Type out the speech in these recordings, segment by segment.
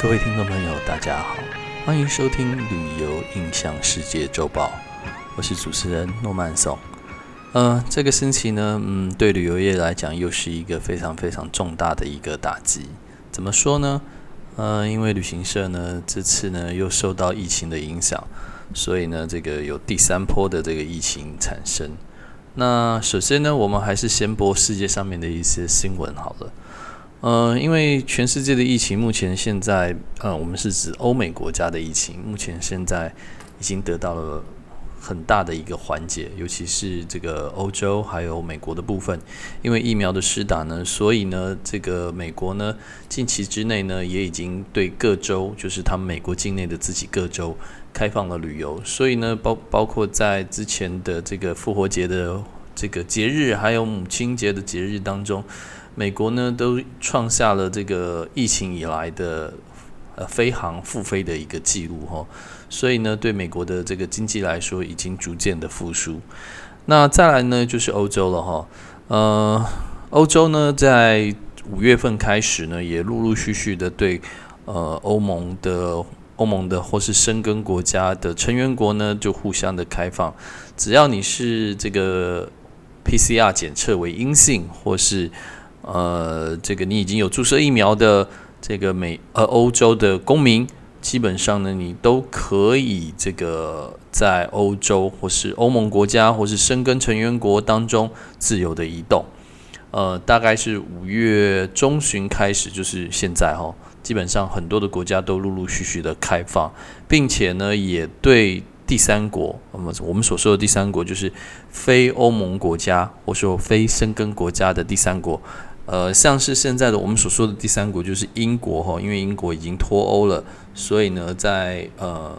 各位听众朋友，大家好，欢迎收听《旅游印象世界周报》，我是主持人诺曼松。呃，这个星期呢，嗯，对旅游业来讲，又是一个非常非常重大的一个打击。怎么说呢？呃，因为旅行社呢，这次呢又受到疫情的影响，所以呢，这个有第三波的这个疫情产生。那首先呢，我们还是先播世界上面的一些新闻好了。呃，因为全世界的疫情目前现在，呃，我们是指欧美国家的疫情，目前现在已经得到了很大的一个缓解，尤其是这个欧洲还有美国的部分，因为疫苗的施打呢，所以呢，这个美国呢，近期之内呢，也已经对各州，就是他们美国境内的自己各州开放了旅游，所以呢，包包括在之前的这个复活节的这个节日，还有母亲节的节日当中。美国呢都创下了这个疫情以来的呃飞航复飞的一个记录哈，所以呢对美国的这个经济来说已经逐渐的复苏。那再来呢就是欧洲了哈，呃，欧洲呢在五月份开始呢也陆陆续续的对呃欧盟的欧盟的或是生根国家的成员国呢就互相的开放，只要你是这个 PCR 检测为阴性或是呃，这个你已经有注射疫苗的这个美呃欧洲的公民，基本上呢，你都可以这个在欧洲或是欧盟国家或是申根成员国当中自由的移动。呃，大概是五月中旬开始，就是现在哈，基本上很多的国家都陆陆续续的开放，并且呢，也对第三国，我们我们所说的第三国，就是非欧盟国家或说非申根国家的第三国。呃，像是现在的我们所说的第三国就是英国哈，因为英国已经脱欧了，所以呢，在呃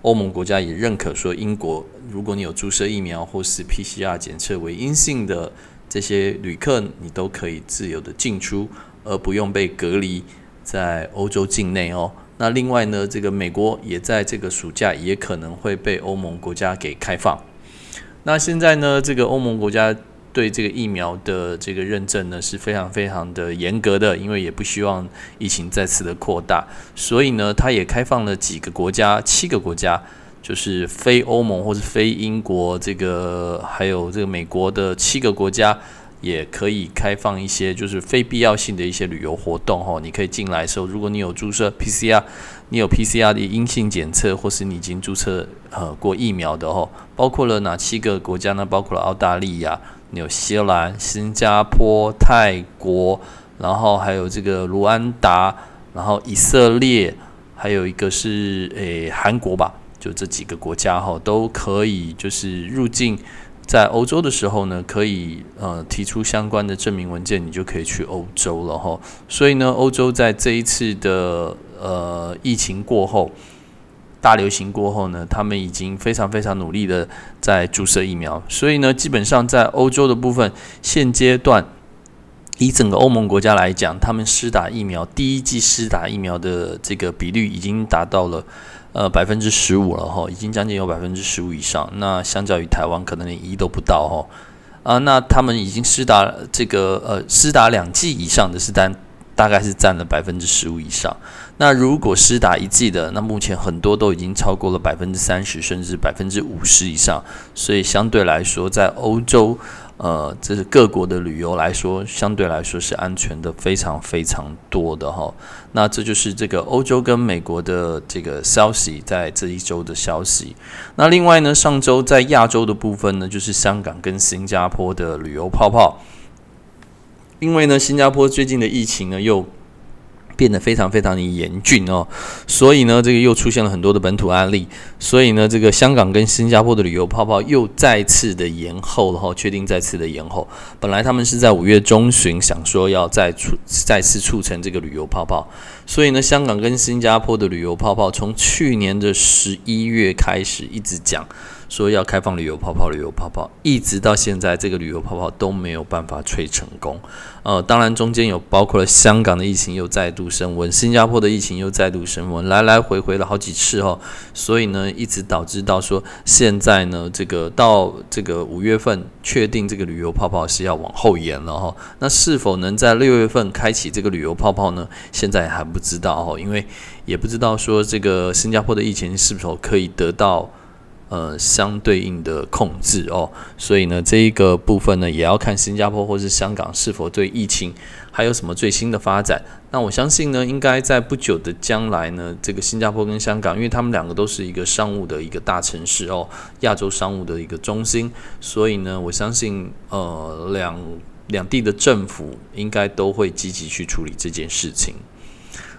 欧盟国家也认可说，英国如果你有注射疫苗或是 PCR 检测为阴性的这些旅客，你都可以自由的进出，而不用被隔离在欧洲境内哦。那另外呢，这个美国也在这个暑假也可能会被欧盟国家给开放。那现在呢，这个欧盟国家。对这个疫苗的这个认证呢是非常非常的严格的，因为也不希望疫情再次的扩大，所以呢，它也开放了几个国家，七个国家，就是非欧盟或是非英国这个，还有这个美国的七个国家，也可以开放一些就是非必要性的一些旅游活动哈，你可以进来的时候，如果你有注射 PCR，你有 PCR 的阴性检测，或是你已经注册呃过疫苗的哈，包括了哪七个国家呢？包括了澳大利亚。纽西兰、新加坡、泰国，然后还有这个卢安达，然后以色列，还有一个是诶韩国吧，就这几个国家哈，都可以就是入境在欧洲的时候呢，可以呃提出相关的证明文件，你就可以去欧洲了哈。所以呢，欧洲在这一次的呃疫情过后。大流行过后呢，他们已经非常非常努力的在注射疫苗，所以呢，基本上在欧洲的部分，现阶段以整个欧盟国家来讲，他们施打疫苗第一剂施打疫苗的这个比率已经达到了呃百分之十五了哈，已经将近有百分之十五以上。那相较于台湾，可能连一都不到哈啊，那他们已经施打这个呃施打两剂以上的是单大概是占了百分之十五以上。那如果施打一剂的，那目前很多都已经超过了百分之三十，甚至百分之五十以上。所以相对来说，在欧洲，呃，这是各国的旅游来说，相对来说是安全的，非常非常多的哈。那这就是这个欧洲跟美国的这个消息，在这一周的消息。那另外呢，上周在亚洲的部分呢，就是香港跟新加坡的旅游泡泡，因为呢，新加坡最近的疫情呢又。变得非常非常的严峻哦，所以呢，这个又出现了很多的本土案例，所以呢，这个香港跟新加坡的旅游泡泡又再次的延后了哈，确定再次的延后。本来他们是在五月中旬想说要再促再次促成这个旅游泡泡，所以呢，香港跟新加坡的旅游泡泡从去年的十一月开始一直讲说要开放旅游泡泡，旅游泡泡，一直到现在这个旅游泡泡都没有办法吹成功。呃，当然中间有包括了香港的疫情又再度升温，新加坡的疫情又再度升温，来来回回了好几次哦，所以呢，一直导致到说现在呢，这个到这个五月份确定这个旅游泡泡是要往后延了哈。那是否能在六月份开启这个旅游泡泡呢？现在还不知道哦，因为也不知道说这个新加坡的疫情是否可以得到。呃，相对应的控制哦，所以呢，这一个部分呢，也要看新加坡或是香港是否对疫情还有什么最新的发展。那我相信呢，应该在不久的将来呢，这个新加坡跟香港，因为他们两个都是一个商务的一个大城市哦，亚洲商务的一个中心，所以呢，我相信呃，两两地的政府应该都会积极去处理这件事情。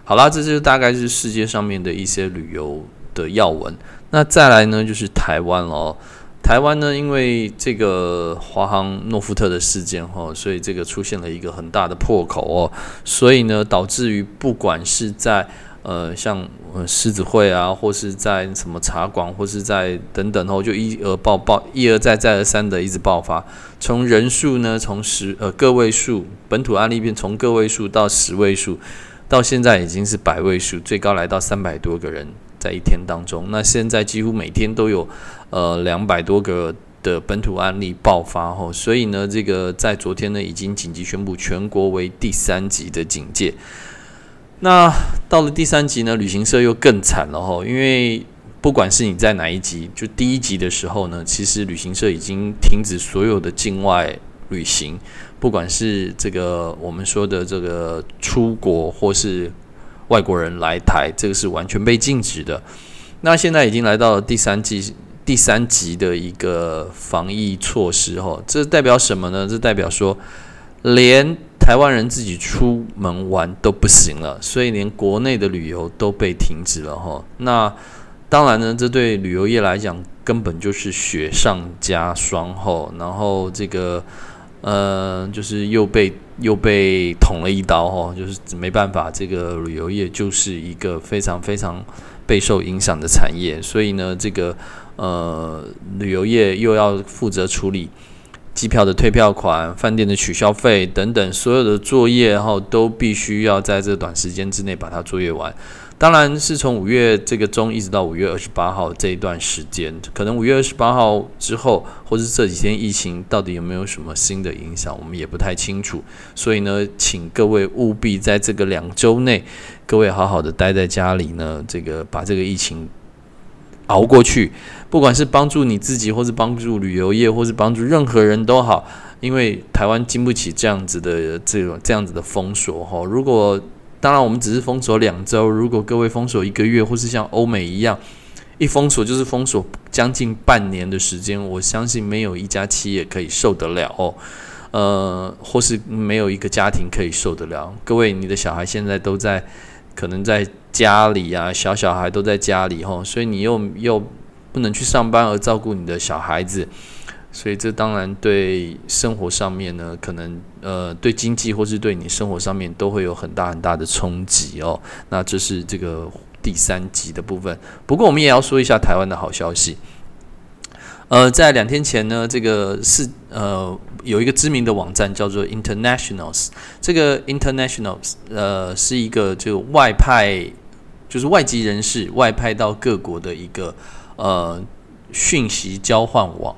好啦，这就大概是世界上面的一些旅游的要闻。那再来呢，就是台湾哦。台湾呢，因为这个华航诺富特的事件哈，所以这个出现了一个很大的破口哦。所以呢，导致于不管是在呃像狮子会啊，或是在什么茶馆，或是在等等哦，就一而爆爆，一而再再而三的一直爆发。从人数呢，从十呃个位数本土案例变从个位数到十位数，到现在已经是百位数，最高来到三百多个人。在一天当中，那现在几乎每天都有呃两百多个的本土案例爆发吼，所以呢，这个在昨天呢已经紧急宣布全国为第三级的警戒。那到了第三级呢，旅行社又更惨了吼，因为不管是你在哪一级，就第一级的时候呢，其实旅行社已经停止所有的境外旅行，不管是这个我们说的这个出国或是。外国人来台，这个是完全被禁止的。那现在已经来到了第三季、第三级的一个防疫措施，吼，这代表什么呢？这代表说，连台湾人自己出门玩都不行了，所以连国内的旅游都被停止了，吼。那当然呢，这对旅游业来讲根本就是雪上加霜，吼。然后这个。呃，就是又被又被捅了一刀哦，就是没办法，这个旅游业就是一个非常非常备受影响的产业，所以呢，这个呃旅游业又要负责处理机票的退票款、饭店的取消费等等所有的作业，然后都必须要在这短时间之内把它作业完。当然是从五月这个中一直到五月二十八号这一段时间，可能五月二十八号之后，或是这几天疫情到底有没有什么新的影响，我们也不太清楚。所以呢，请各位务必在这个两周内，各位好好的待在家里呢，这个把这个疫情熬过去，不管是帮助你自己，或是帮助旅游业，或是帮助任何人都好，因为台湾经不起这样子的这种这样子的封锁哈。如果当然，我们只是封锁两周。如果各位封锁一个月，或是像欧美一样，一封锁就是封锁将近半年的时间，我相信没有一家企业可以受得了哦。呃，或是没有一个家庭可以受得了。各位，你的小孩现在都在，可能在家里啊，小小孩都在家里吼，所以你又又不能去上班而照顾你的小孩子。所以这当然对生活上面呢，可能呃对经济或是对你生活上面都会有很大很大的冲击哦。那这是这个第三级的部分。不过我们也要说一下台湾的好消息。呃，在两天前呢，这个是呃有一个知名的网站叫做 Internationals。这个 Internationals 呃是一个就外派，就是外籍人士外派到各国的一个呃讯息交换网。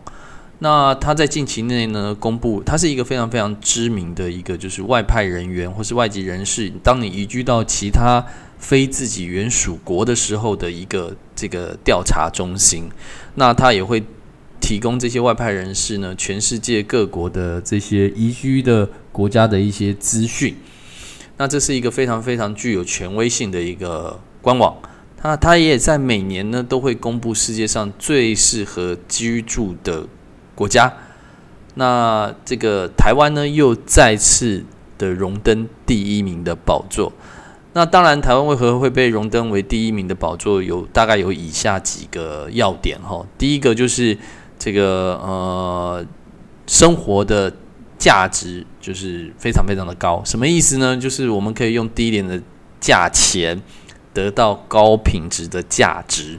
那他在近期内呢，公布，他是一个非常非常知名的一个，就是外派人员或是外籍人士，当你移居到其他非自己原属国的时候的一个这个调查中心。那他也会提供这些外派人士呢，全世界各国的这些移居的国家的一些资讯。那这是一个非常非常具有权威性的一个官网。那他也在每年呢都会公布世界上最适合居住的。国家，那这个台湾呢，又再次的荣登第一名的宝座。那当然，台湾为何会被荣登为第一名的宝座？有大概有以下几个要点哈。第一个就是这个呃，生活的价值就是非常非常的高。什么意思呢？就是我们可以用低廉的价钱得到高品质的价值。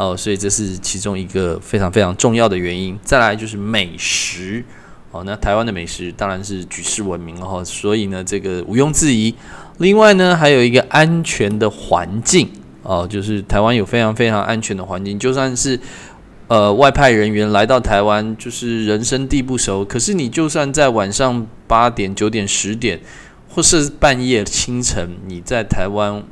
哦，所以这是其中一个非常非常重要的原因。再来就是美食，哦，那台湾的美食当然是举世闻名哦，所以呢，这个毋庸置疑。另外呢，还有一个安全的环境，哦，就是台湾有非常非常安全的环境，就算是呃外派人员来到台湾，就是人生地不熟，可是你就算在晚上八点、九点、十点，或是半夜清晨，你在台湾。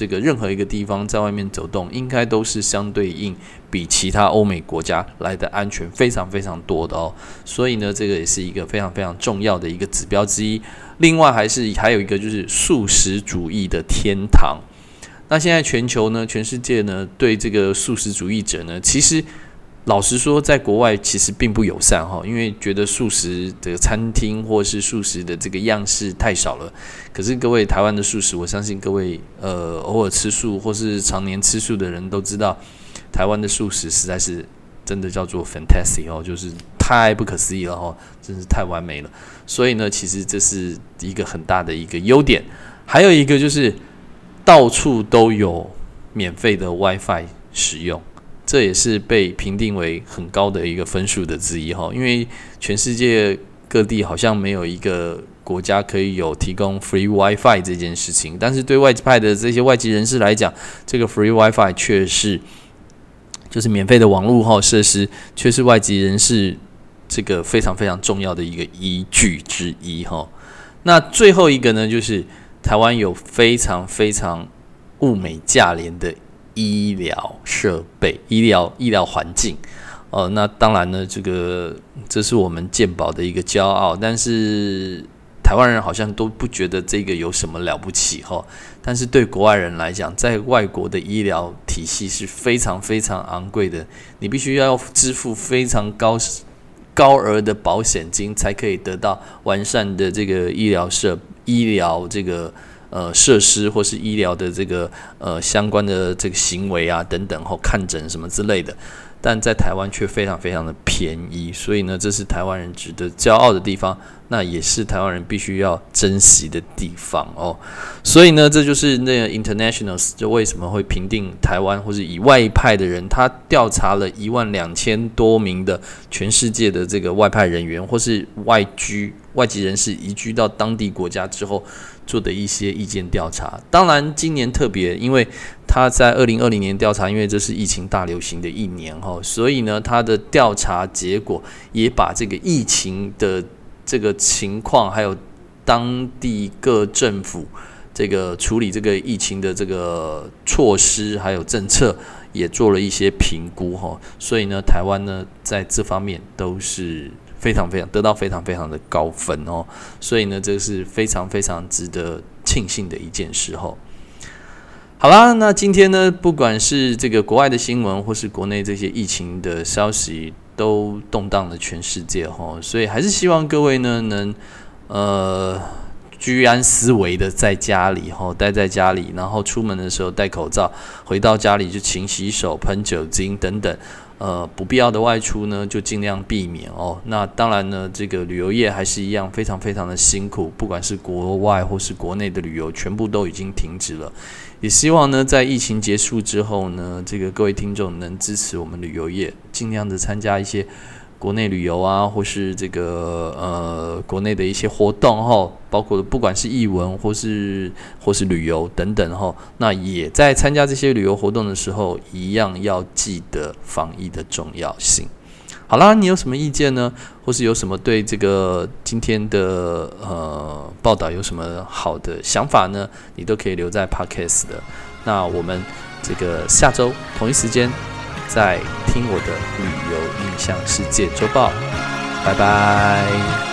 这个任何一个地方在外面走动，应该都是相对应比其他欧美国家来的安全非常非常多的哦。所以呢，这个也是一个非常非常重要的一个指标之一。另外，还是还有一个就是素食主义的天堂。那现在全球呢，全世界呢，对这个素食主义者呢，其实。老实说，在国外其实并不友善哈，因为觉得素食的餐厅或是素食的这个样式太少了。可是各位台湾的素食，我相信各位呃偶尔吃素或是常年吃素的人都知道，台湾的素食实在是真的叫做 fantastic 哦，就是太不可思议了哈，真是太完美了。所以呢，其实这是一个很大的一个优点。还有一个就是到处都有免费的 WiFi 使用。这也是被评定为很高的一个分数的之一哈，因为全世界各地好像没有一个国家可以有提供 free WiFi 这件事情，但是对外籍派的这些外籍人士来讲，这个 free WiFi 却是就是免费的网络哈设施，却是外籍人士这个非常非常重要的一个依据之一哈。那最后一个呢，就是台湾有非常非常物美价廉的。医疗设备、医疗医疗环境，哦，那当然呢，这个这是我们健保的一个骄傲。但是台湾人好像都不觉得这个有什么了不起哈。但是对国外人来讲，在外国的医疗体系是非常非常昂贵的，你必须要支付非常高高额的保险金，才可以得到完善的这个医疗设医疗这个。呃，设施或是医疗的这个呃相关的这个行为啊等等，或看诊什么之类的，但在台湾却非常非常的便宜，所以呢，这是台湾人值得骄傲的地方，那也是台湾人必须要珍惜的地方哦。所以呢，这就是那个 Internationals 就为什么会评定台湾或是以外派的人，他调查了一万两千多名的全世界的这个外派人员或是外居外籍人士移居到当地国家之后。做的一些意见调查，当然今年特别，因为他在二零二零年调查，因为这是疫情大流行的一年哈，所以呢，他的调查结果也把这个疫情的这个情况，还有当地各政府这个处理这个疫情的这个措施，还有政策，也做了一些评估哈，所以呢，台湾呢在这方面都是。非常非常得到非常非常的高分哦，所以呢，这是非常非常值得庆幸的一件事哦。好啦，那今天呢，不管是这个国外的新闻，或是国内这些疫情的消息，都动荡了全世界哈，所以还是希望各位呢，能呃居安思危的在家里哈，待在家里，然后出门的时候戴口罩，回到家里就勤洗手、喷酒精等等。呃，不必要的外出呢，就尽量避免哦。那当然呢，这个旅游业还是一样非常非常的辛苦，不管是国外或是国内的旅游，全部都已经停止了。也希望呢，在疫情结束之后呢，这个各位听众能支持我们旅游业，尽量的参加一些。国内旅游啊，或是这个呃国内的一些活动哈，包括不管是译文或是或是旅游等等哈，那也在参加这些旅游活动的时候，一样要记得防疫的重要性。好啦，你有什么意见呢？或是有什么对这个今天的呃报道有什么好的想法呢？你都可以留在 Podcast 的。那我们这个下周同一时间。在听我的旅游印象世界周报，拜拜。